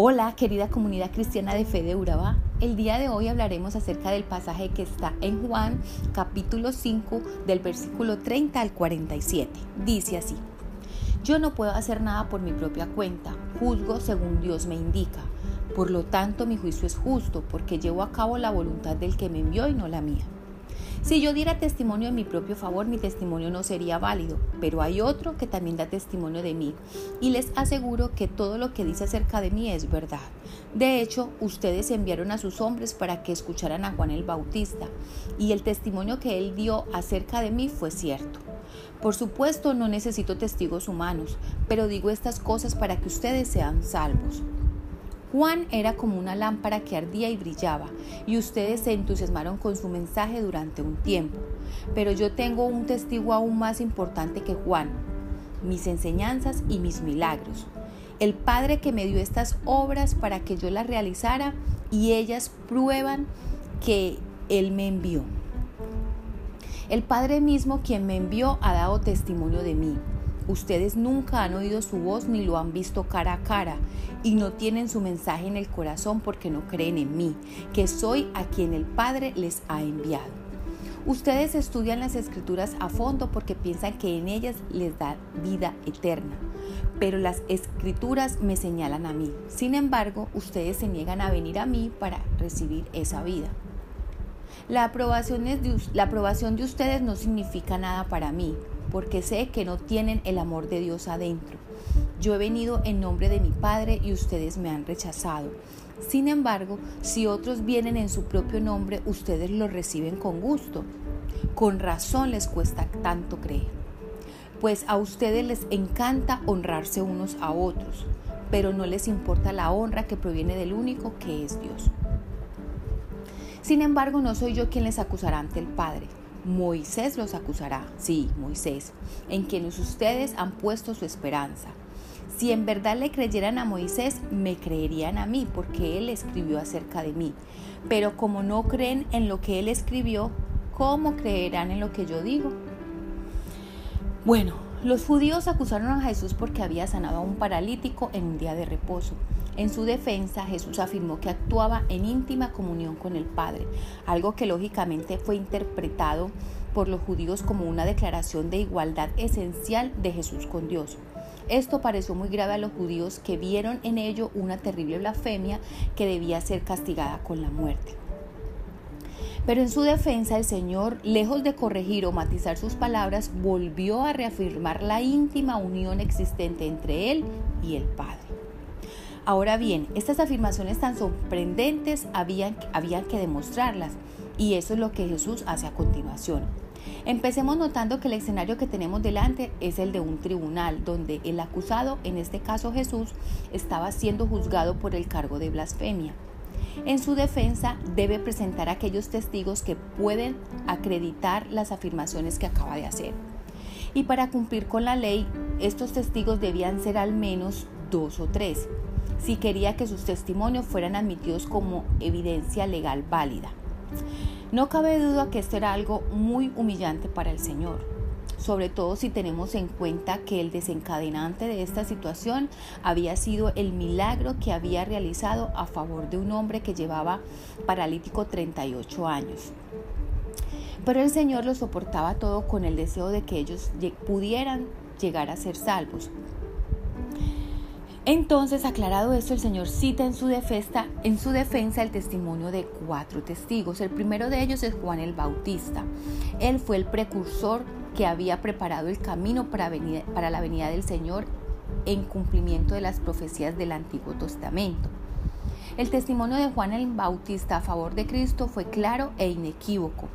Hola querida comunidad cristiana de fe de Urabá. El día de hoy hablaremos acerca del pasaje que está en Juan capítulo 5 del versículo 30 al 47. Dice así, yo no puedo hacer nada por mi propia cuenta, juzgo según Dios me indica. Por lo tanto mi juicio es justo porque llevo a cabo la voluntad del que me envió y no la mía. Si yo diera testimonio en mi propio favor, mi testimonio no sería válido, pero hay otro que también da testimonio de mí y les aseguro que todo lo que dice acerca de mí es verdad. De hecho, ustedes enviaron a sus hombres para que escucharan a Juan el Bautista y el testimonio que él dio acerca de mí fue cierto. Por supuesto, no necesito testigos humanos, pero digo estas cosas para que ustedes sean salvos. Juan era como una lámpara que ardía y brillaba, y ustedes se entusiasmaron con su mensaje durante un tiempo. Pero yo tengo un testigo aún más importante que Juan, mis enseñanzas y mis milagros. El Padre que me dio estas obras para que yo las realizara y ellas prueban que Él me envió. El Padre mismo quien me envió ha dado testimonio de mí. Ustedes nunca han oído su voz ni lo han visto cara a cara y no tienen su mensaje en el corazón porque no creen en mí, que soy a quien el Padre les ha enviado. Ustedes estudian las escrituras a fondo porque piensan que en ellas les da vida eterna, pero las escrituras me señalan a mí. Sin embargo, ustedes se niegan a venir a mí para recibir esa vida. La aprobación, de, ustedes no significa nada para mí, porque sé que no tienen el amor de Dios adentro. Yo he venido en nombre de mi Padre y ustedes me han rechazado. Sin embargo, si otros vienen en su propio nombre, ustedes lo reciben con gusto. Con razón les cuesta tanto creer. Pues a ustedes les encanta honrarse unos a otros, pero no les importa la honra que proviene del único que es Dios. Sin embargo, no soy yo quien les acusará ante el Padre Moisés los acusará, sí, Moisés, en quienes ustedes han puesto su esperanza. Si en verdad le creyeran a Moisés, me creerían a mí, porque él escribió acerca de mí. Pero como no creen en lo que él escribió, ¿cómo creerán en lo que yo digo? Bueno, los judíos acusaron a Jesús porque había sanado a un paralítico en un día de reposo. En su defensa, Jesús afirmó que actuaba en íntima comunión con el Padre, algo que lógicamente fue interpretado por los judíos como una declaración de igualdad esencial de Jesús con Dios. Esto pareció muy grave a los judíos que vieron en ello una terrible blasfemia que debía ser castigada con la muerte. Pero en su defensa el Señor, lejos de corregir o matizar sus palabras, volvió a reafirmar la íntima unión existente entre Él y el Padre. Ahora bien, estas afirmaciones tan sorprendentes habían, habían que demostrarlas y eso es lo que Jesús hace a continuación. Empecemos notando que el escenario que tenemos delante es el de un tribunal, donde el acusado, en este caso Jesús, estaba siendo juzgado por el cargo de blasfemia. En su defensa debe presentar aquellos testigos que pueden acreditar las afirmaciones que acaba de hacer. Y para cumplir con la ley, estos testigos debían ser al menos dos o tres si quería que sus testimonios fueran admitidos como evidencia legal válida. No cabe duda que esto era algo muy humillante para el Señor, sobre todo si tenemos en cuenta que el desencadenante de esta situación había sido el milagro que había realizado a favor de un hombre que llevaba paralítico 38 años. Pero el Señor lo soportaba todo con el deseo de que ellos pudieran llegar a ser salvos, entonces, aclarado esto, el Señor cita en su, defensa, en su defensa el testimonio de cuatro testigos. El primero de ellos es Juan el Bautista. Él fue el precursor que había preparado el camino para, para la venida del Señor en cumplimiento de las profecías del Antiguo Testamento. El testimonio de Juan el Bautista a favor de Cristo fue claro e inequívoco.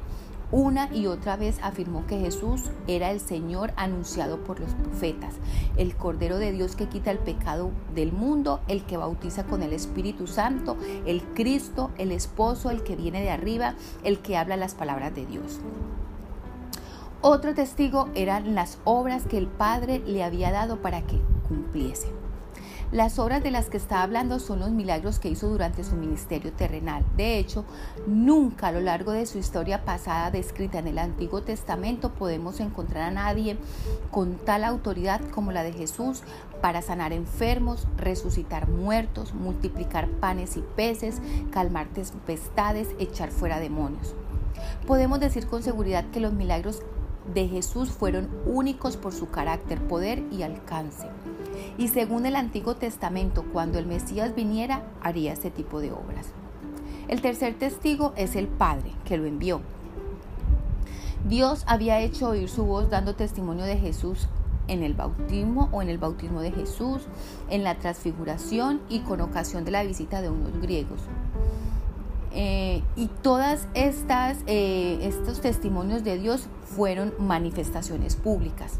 Una y otra vez afirmó que Jesús era el Señor anunciado por los profetas, el Cordero de Dios que quita el pecado del mundo, el que bautiza con el Espíritu Santo, el Cristo, el esposo, el que viene de arriba, el que habla las palabras de Dios. Otro testigo eran las obras que el Padre le había dado para que cumpliese. Las obras de las que está hablando son los milagros que hizo durante su ministerio terrenal. De hecho, nunca a lo largo de su historia pasada descrita en el Antiguo Testamento podemos encontrar a nadie con tal autoridad como la de Jesús para sanar enfermos, resucitar muertos, multiplicar panes y peces, calmar tempestades, echar fuera demonios. Podemos decir con seguridad que los milagros de Jesús fueron únicos por su carácter, poder y alcance. Y según el Antiguo Testamento, cuando el Mesías viniera, haría este tipo de obras. El tercer testigo es el Padre, que lo envió. Dios había hecho oír su voz dando testimonio de Jesús en el bautismo o en el bautismo de Jesús, en la transfiguración y con ocasión de la visita de unos griegos. Eh, y todas estas eh, estos testimonios de Dios fueron manifestaciones públicas.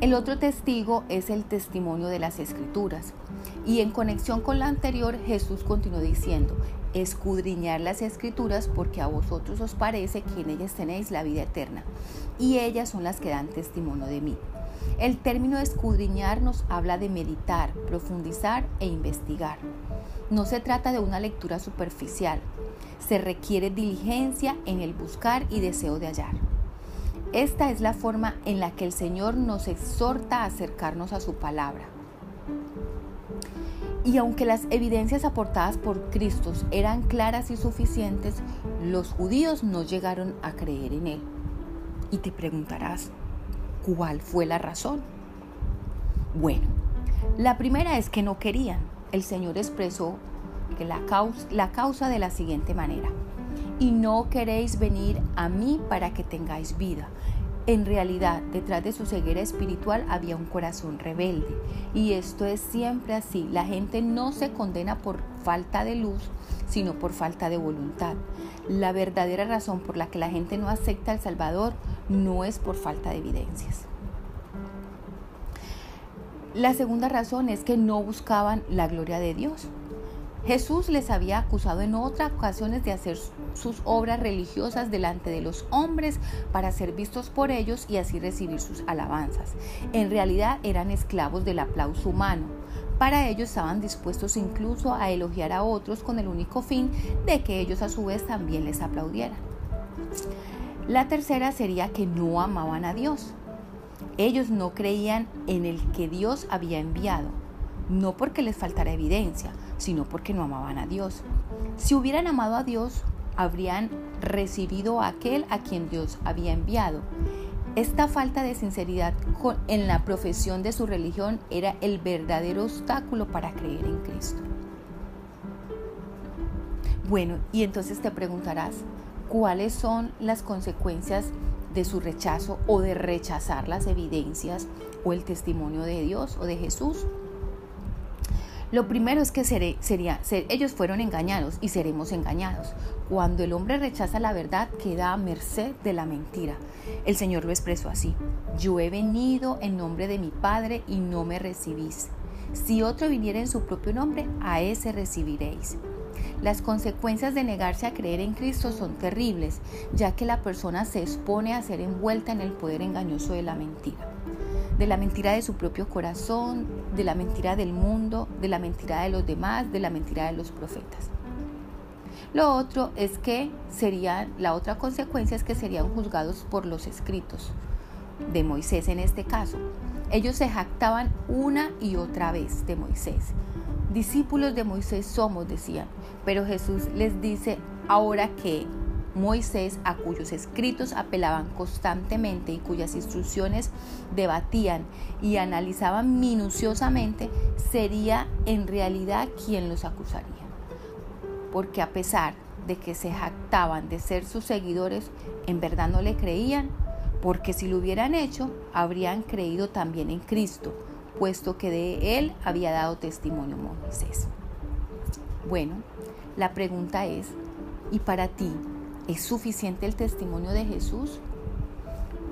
El otro testigo es el testimonio de las escrituras. Y en conexión con la anterior, Jesús continuó diciendo, escudriñar las escrituras porque a vosotros os parece que en ellas tenéis la vida eterna. Y ellas son las que dan testimonio de mí. El término escudriñar nos habla de meditar, profundizar e investigar. No se trata de una lectura superficial. Se requiere diligencia en el buscar y deseo de hallar. Esta es la forma en la que el Señor nos exhorta a acercarnos a su palabra. Y aunque las evidencias aportadas por Cristo eran claras y suficientes, los judíos no llegaron a creer en Él. Y te preguntarás, ¿cuál fue la razón? Bueno, la primera es que no querían. El Señor expresó que la causa, la causa de la siguiente manera y no queréis venir a mí para que tengáis vida. En realidad, detrás de su ceguera espiritual había un corazón rebelde. Y esto es siempre así. La gente no se condena por falta de luz, sino por falta de voluntad. La verdadera razón por la que la gente no acepta al Salvador no es por falta de evidencias. La segunda razón es que no buscaban la gloria de Dios. Jesús les había acusado en otras ocasiones de hacer sus obras religiosas delante de los hombres para ser vistos por ellos y así recibir sus alabanzas. En realidad eran esclavos del aplauso humano. Para ellos estaban dispuestos incluso a elogiar a otros con el único fin de que ellos a su vez también les aplaudieran. La tercera sería que no amaban a Dios. Ellos no creían en el que Dios había enviado, no porque les faltara evidencia, sino porque no amaban a Dios. Si hubieran amado a Dios, habrían recibido a aquel a quien Dios había enviado. Esta falta de sinceridad en la profesión de su religión era el verdadero obstáculo para creer en Cristo. Bueno, y entonces te preguntarás, ¿cuáles son las consecuencias de su rechazo o de rechazar las evidencias o el testimonio de Dios o de Jesús? Lo primero es que sería, ellos fueron engañados y seremos engañados. Cuando el hombre rechaza la verdad, queda a merced de la mentira. El Señor lo expresó así. Yo he venido en nombre de mi Padre y no me recibís. Si otro viniera en su propio nombre, a ese recibiréis. Las consecuencias de negarse a creer en Cristo son terribles, ya que la persona se expone a ser envuelta en el poder engañoso de la mentira de la mentira de su propio corazón, de la mentira del mundo, de la mentira de los demás, de la mentira de los profetas. Lo otro es que sería, la otra consecuencia es que serían juzgados por los escritos de Moisés en este caso. Ellos se jactaban una y otra vez de Moisés. Discípulos de Moisés somos, decían, pero Jesús les dice ahora que Moisés, a cuyos escritos apelaban constantemente y cuyas instrucciones debatían y analizaban minuciosamente, sería en realidad quien los acusaría. Porque a pesar de que se jactaban de ser sus seguidores, en verdad no le creían, porque si lo hubieran hecho, habrían creído también en Cristo, puesto que de él había dado testimonio Moisés. Bueno, la pregunta es, ¿y para ti ¿Es suficiente el testimonio de Jesús?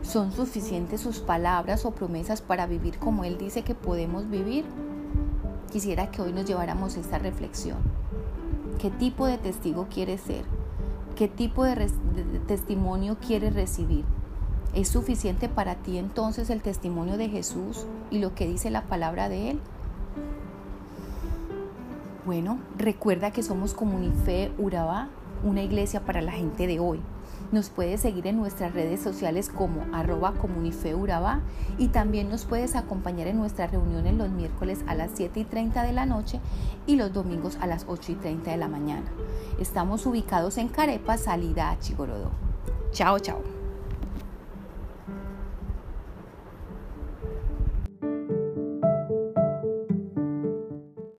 ¿Son suficientes sus palabras o promesas para vivir como Él dice que podemos vivir? Quisiera que hoy nos lleváramos esta reflexión. ¿Qué tipo de testigo quieres ser? ¿Qué tipo de, de testimonio quieres recibir? ¿Es suficiente para ti entonces el testimonio de Jesús y lo que dice la palabra de Él? Bueno, recuerda que somos Comunife Urabá, una iglesia para la gente de hoy. Nos puedes seguir en nuestras redes sociales como arroba comunifeuraba y también nos puedes acompañar en nuestras reuniones los miércoles a las 7 y 30 de la noche y los domingos a las 8 y 30 de la mañana. Estamos ubicados en Carepa, salida a Chigorodó. Chao, chao.